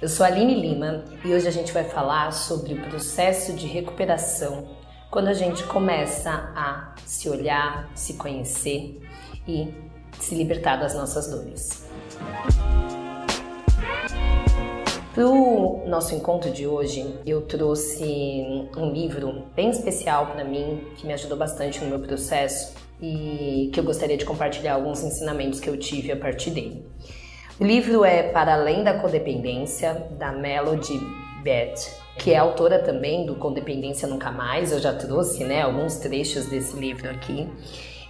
Eu sou a Aline Lima e hoje a gente vai falar sobre o processo de recuperação quando a gente começa a se olhar, se conhecer e se libertar das nossas dores. Para o nosso encontro de hoje, eu trouxe um livro bem especial para mim, que me ajudou bastante no meu processo e que eu gostaria de compartilhar alguns ensinamentos que eu tive a partir dele. O livro é Para Além da Codependência, da Melody Beth, que é autora também do Codependência Nunca Mais. Eu já trouxe né, alguns trechos desse livro aqui.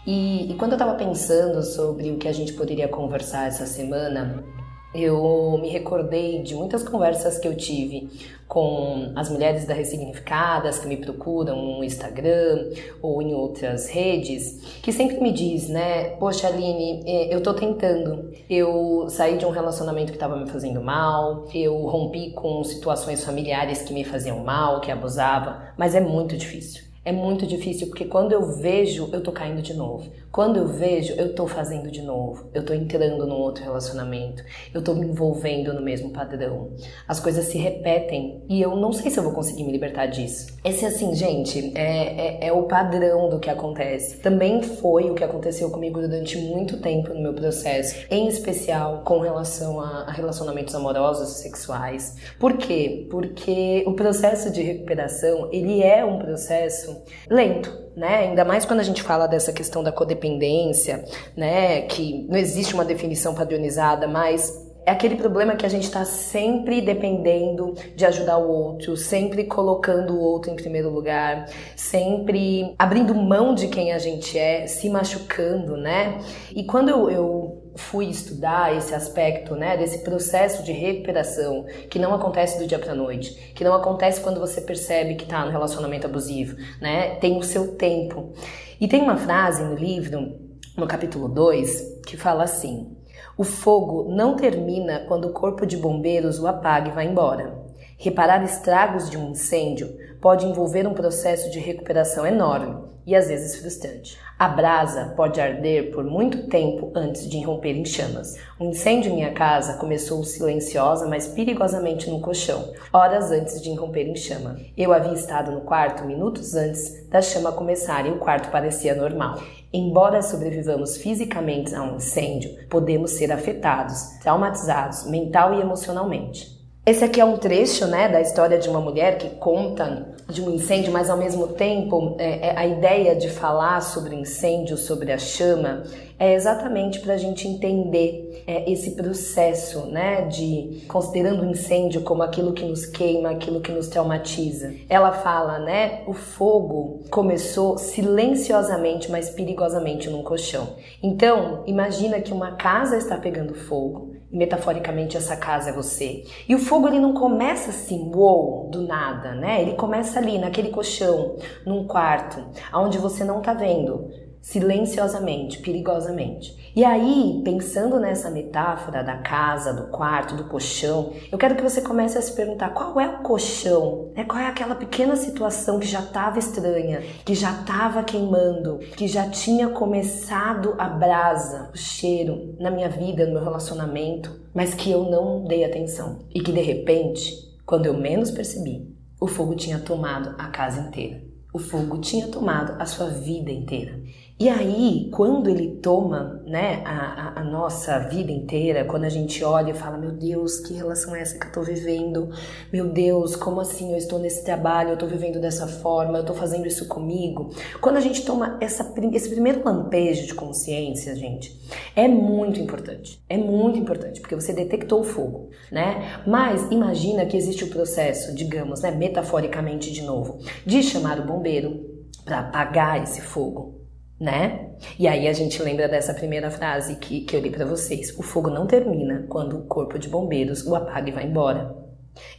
E, e quando eu estava pensando sobre o que a gente poderia conversar essa semana, eu me recordei de muitas conversas que eu tive com as mulheres da Ressignificadas que me procuram no Instagram ou em outras redes, que sempre me diz, né, poxa Aline, é, eu tô tentando, eu saí de um relacionamento que estava me fazendo mal, eu rompi com situações familiares que me faziam mal, que abusava, mas é muito difícil. É muito difícil porque quando eu vejo, eu tô caindo de novo. Quando eu vejo, eu tô fazendo de novo. Eu tô entrando num outro relacionamento. Eu tô me envolvendo no mesmo padrão. As coisas se repetem e eu não sei se eu vou conseguir me libertar disso. Esse, assim, gente, é, é, é o padrão do que acontece. Também foi o que aconteceu comigo durante muito tempo no meu processo, em especial com relação a, a relacionamentos amorosos e sexuais. Por quê? Porque o processo de recuperação, ele é um processo lento, né? Ainda mais quando a gente fala dessa questão da codependência, né? Que não existe uma definição padronizada, mas é aquele problema que a gente está sempre dependendo de ajudar o outro, sempre colocando o outro em primeiro lugar, sempre abrindo mão de quem a gente é, se machucando, né? E quando eu, eu fui estudar esse aspecto, né, desse processo de recuperação que não acontece do dia para noite, que não acontece quando você percebe que está no relacionamento abusivo, né? Tem o seu tempo. E tem uma frase no livro, no capítulo 2, que fala assim: "O fogo não termina quando o corpo de bombeiros o apaga e vai embora. Reparar estragos de um incêndio pode envolver um processo de recuperação enorme e às vezes frustrante. A brasa pode arder por muito tempo antes de irromper em chamas. O incêndio em minha casa começou silenciosa, mas perigosamente no colchão, horas antes de irromper em chama. Eu havia estado no quarto minutos antes da chama começar e o quarto parecia normal. Embora sobrevivamos fisicamente a um incêndio, podemos ser afetados, traumatizados mental e emocionalmente. Esse aqui é um trecho né, da história de uma mulher que conta de um incêndio, mas ao mesmo tempo é, é, a ideia de falar sobre incêndio, sobre a chama, é exatamente para a gente entender é, esse processo né, de considerando o incêndio como aquilo que nos queima, aquilo que nos traumatiza. Ela fala, né, o fogo começou silenciosamente, mas perigosamente num colchão. Então, imagina que uma casa está pegando fogo metaforicamente essa casa é você. E o fogo ele não começa assim, uou, do nada, né? Ele começa ali naquele colchão, num quarto, aonde você não tá vendo silenciosamente, perigosamente. E aí, pensando nessa metáfora da casa, do quarto, do colchão, eu quero que você comece a se perguntar qual é o colchão, né? qual é aquela pequena situação que já estava estranha, que já estava queimando, que já tinha começado a brasa, o cheiro na minha vida, no meu relacionamento, mas que eu não dei atenção. E que de repente, quando eu menos percebi, o fogo tinha tomado a casa inteira. O fogo tinha tomado a sua vida inteira. E aí, quando ele toma né, a, a, nossa vida inteira, quando a gente olha e fala, meu Deus, que relação é essa que eu tô vivendo? Meu Deus, como assim eu estou nesse trabalho, eu tô vivendo dessa forma, eu tô fazendo isso comigo? Quando a gente toma essa, esse primeiro lampejo de consciência, gente, é muito importante. É muito importante, porque você detectou o fogo, né? Mas imagina que existe o processo, digamos, né, metaforicamente de novo, de chamar o bombeiro para apagar esse fogo né? E aí a gente lembra dessa primeira frase que, que eu li para vocês: o fogo não termina quando o corpo de bombeiros o apaga e vai embora.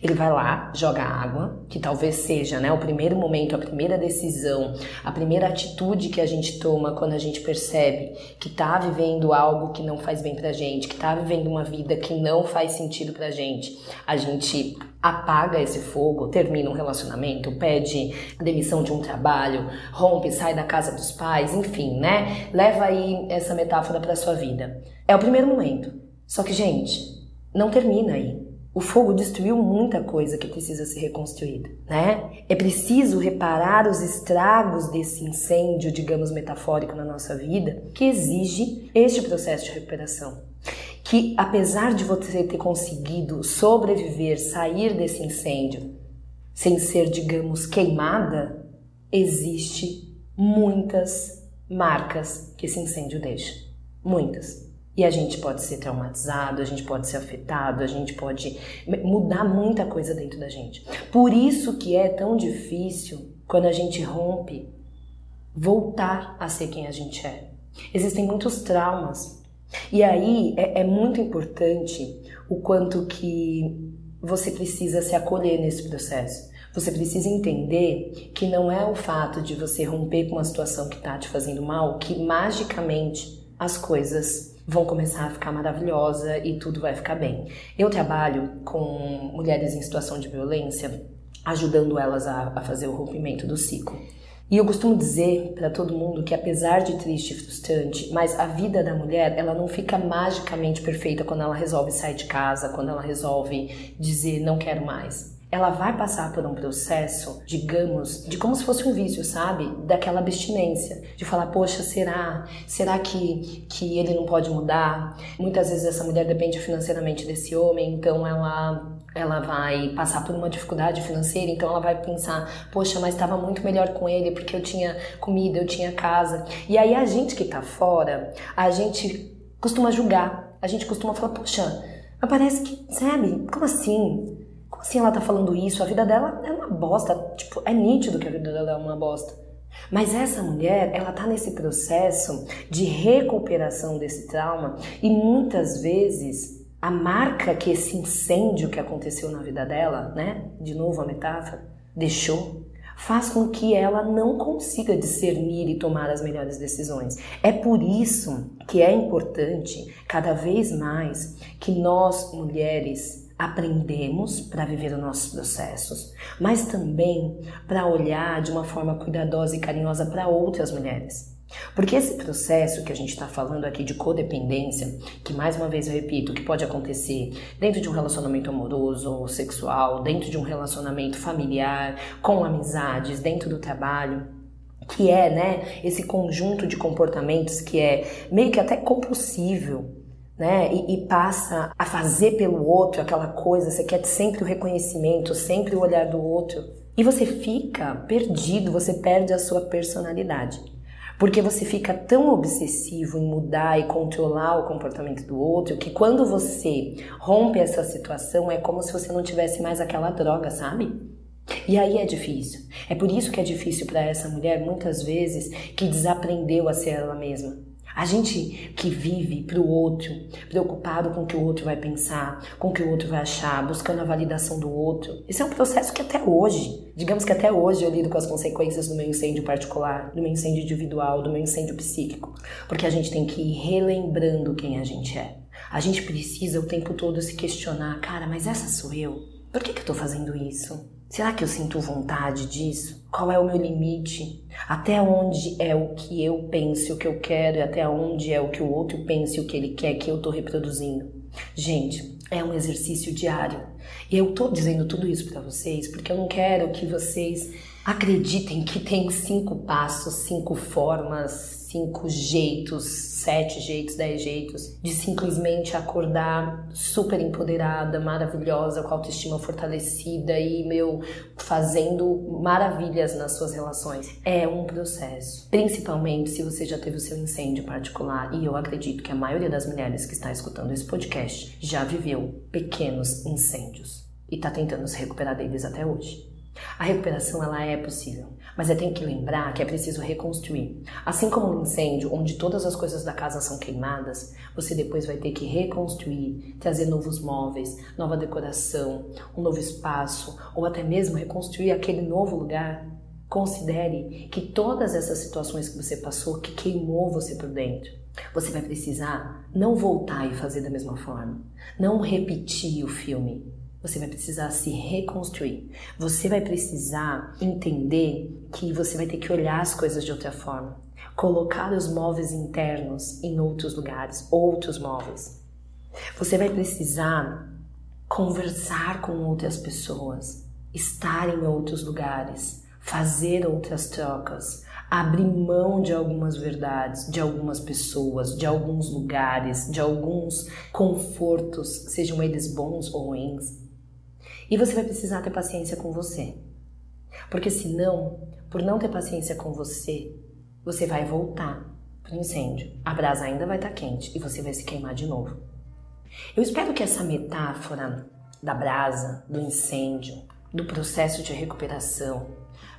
Ele vai lá, joga água, que talvez seja né, o primeiro momento, a primeira decisão, a primeira atitude que a gente toma quando a gente percebe que está vivendo algo que não faz bem pra gente, que está vivendo uma vida que não faz sentido pra gente. A gente apaga esse fogo, termina um relacionamento, pede demissão de um trabalho, rompe, sai da casa dos pais, enfim, né? Leva aí essa metáfora para sua vida. É o primeiro momento. Só que, gente, não termina aí. O fogo destruiu muita coisa que precisa ser reconstruída, né? É preciso reparar os estragos desse incêndio, digamos metafórico na nossa vida, que exige este processo de recuperação. Que apesar de você ter conseguido sobreviver, sair desse incêndio, sem ser, digamos, queimada, existe muitas marcas que esse incêndio deixa. Muitas. E a gente pode ser traumatizado, a gente pode ser afetado, a gente pode mudar muita coisa dentro da gente. Por isso que é tão difícil quando a gente rompe voltar a ser quem a gente é. Existem muitos traumas. E aí é, é muito importante o quanto que você precisa se acolher nesse processo. Você precisa entender que não é o fato de você romper com uma situação que está te fazendo mal que magicamente as coisas vão começar a ficar maravilhosa e tudo vai ficar bem. Eu trabalho com mulheres em situação de violência, ajudando elas a, a fazer o rompimento do ciclo. E eu costumo dizer para todo mundo que apesar de triste e frustrante, mas a vida da mulher, ela não fica magicamente perfeita quando ela resolve sair de casa, quando ela resolve dizer não quero mais ela vai passar por um processo, digamos, de como se fosse um vício, sabe? Daquela abstinência, de falar, poxa, será? Será que, que ele não pode mudar? Muitas vezes essa mulher depende financeiramente desse homem, então ela ela vai passar por uma dificuldade financeira, então ela vai pensar, poxa, mas estava muito melhor com ele porque eu tinha comida, eu tinha casa. E aí a gente que tá fora, a gente costuma julgar, a gente costuma falar, poxa, mas parece que, sabe, como assim? Como assim ela tá falando isso? A vida dela é uma bosta. Tipo, é nítido que a vida dela é uma bosta. Mas essa mulher, ela tá nesse processo de recuperação desse trauma e muitas vezes a marca que esse incêndio que aconteceu na vida dela, né? De novo a metáfora, deixou, faz com que ela não consiga discernir e tomar as melhores decisões. É por isso que é importante cada vez mais que nós mulheres aprendemos para viver os nossos processos, mas também para olhar de uma forma cuidadosa e carinhosa para outras mulheres. Porque esse processo que a gente está falando aqui de codependência, que mais uma vez eu repito, que pode acontecer dentro de um relacionamento amoroso ou sexual, dentro de um relacionamento familiar, com amizades, dentro do trabalho, que é, né, esse conjunto de comportamentos que é meio que até compulsível, né? E, e, passa a fazer pelo outro aquela coisa, você quer sempre o reconhecimento, sempre o olhar do outro. E você fica perdido, você perde a sua personalidade. Porque você fica tão obsessivo em mudar e controlar o comportamento do outro que quando você rompe essa situação é como se você não tivesse mais aquela droga, sabe? E aí é difícil. É por isso que é difícil para essa mulher muitas vezes que desaprendeu a ser ela mesma. A gente que vive para o outro, preocupado com o que o outro vai pensar, com o que o outro vai achar, buscando a validação do outro. Esse é um processo que até hoje, digamos que até hoje eu lido com as consequências do meu incêndio particular, do meu incêndio individual, do meu incêndio psíquico. Porque a gente tem que ir relembrando quem a gente é. A gente precisa o tempo todo se questionar, cara, mas essa sou eu? Por que, que eu tô fazendo isso? Será que eu sinto vontade disso? Qual é o meu limite? Até onde é o que eu penso, o que eu quero, e até onde é o que o outro pensa e o que ele quer que eu estou reproduzindo? Gente, é um exercício diário. E eu estou dizendo tudo isso para vocês porque eu não quero que vocês acreditem que tem cinco passos, cinco formas, cinco jeitos, sete jeitos, dez jeitos de simplesmente acordar super empoderada, maravilhosa, com a autoestima fortalecida e, meu, fazendo maravilhas nas suas relações. É um processo. Principalmente se você já teve o seu incêndio particular. E eu acredito que a maioria das mulheres que está escutando esse podcast já viveu pequenos incêndios e está tentando se recuperar deles até hoje. A recuperação ela é possível, mas é tem que lembrar que é preciso reconstruir. Assim como um incêndio onde todas as coisas da casa são queimadas, você depois vai ter que reconstruir, trazer novos móveis, nova decoração, um novo espaço ou até mesmo reconstruir aquele novo lugar. Considere que todas essas situações que você passou que queimou você por dentro, você vai precisar não voltar e fazer da mesma forma, não repetir o filme, você vai precisar se reconstruir. Você vai precisar entender que você vai ter que olhar as coisas de outra forma. Colocar os móveis internos em outros lugares, outros móveis. Você vai precisar conversar com outras pessoas, estar em outros lugares, fazer outras trocas, abrir mão de algumas verdades, de algumas pessoas, de alguns lugares, de alguns confortos, sejam eles bons ou ruins. E você vai precisar ter paciência com você. Porque senão, por não ter paciência com você, você vai voltar para o incêndio. A brasa ainda vai estar tá quente e você vai se queimar de novo. Eu espero que essa metáfora da brasa, do incêndio, do processo de recuperação,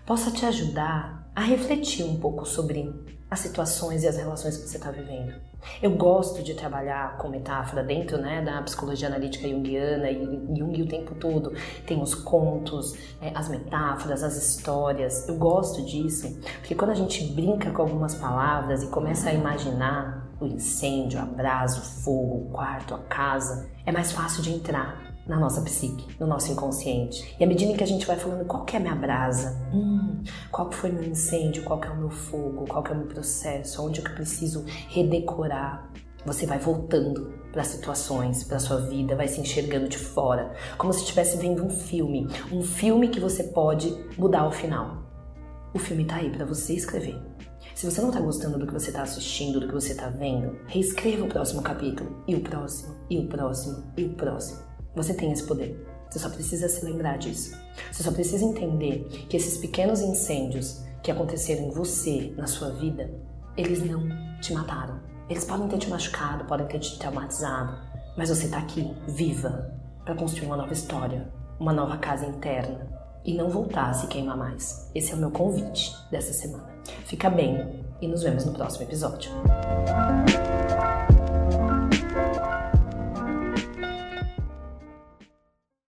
possa te ajudar a refletir um pouco sobre as situações e as relações que você está vivendo. Eu gosto de trabalhar com metáfora dentro né, da psicologia analítica junguiana e Jung o tempo todo tem os contos, é, as metáforas, as histórias. Eu gosto disso porque quando a gente brinca com algumas palavras e começa a imaginar o incêndio, a brasa, o fogo, o quarto, a casa, é mais fácil de entrar na nossa psique, no nosso inconsciente. E à medida que a gente vai falando qual que é a minha brasa, hum, qual que foi meu incêndio, qual que é o meu fogo, qual que é o meu processo, onde eu preciso redecorar, você vai voltando para situações, para sua vida, vai se enxergando de fora, como se estivesse vendo um filme, um filme que você pode mudar o final. O filme tá aí para você escrever. Se você não tá gostando do que você tá assistindo, do que você tá vendo, reescreva o próximo capítulo, e o próximo, e o próximo, e o próximo. Você tem esse poder. Você só precisa se lembrar disso. Você só precisa entender que esses pequenos incêndios que aconteceram em você, na sua vida, eles não te mataram. Eles podem ter te machucado, podem ter te traumatizado, mas você está aqui, viva, para construir uma nova história, uma nova casa interna e não voltar a se queimar mais. Esse é o meu convite dessa semana. Fica bem e nos vemos no próximo episódio.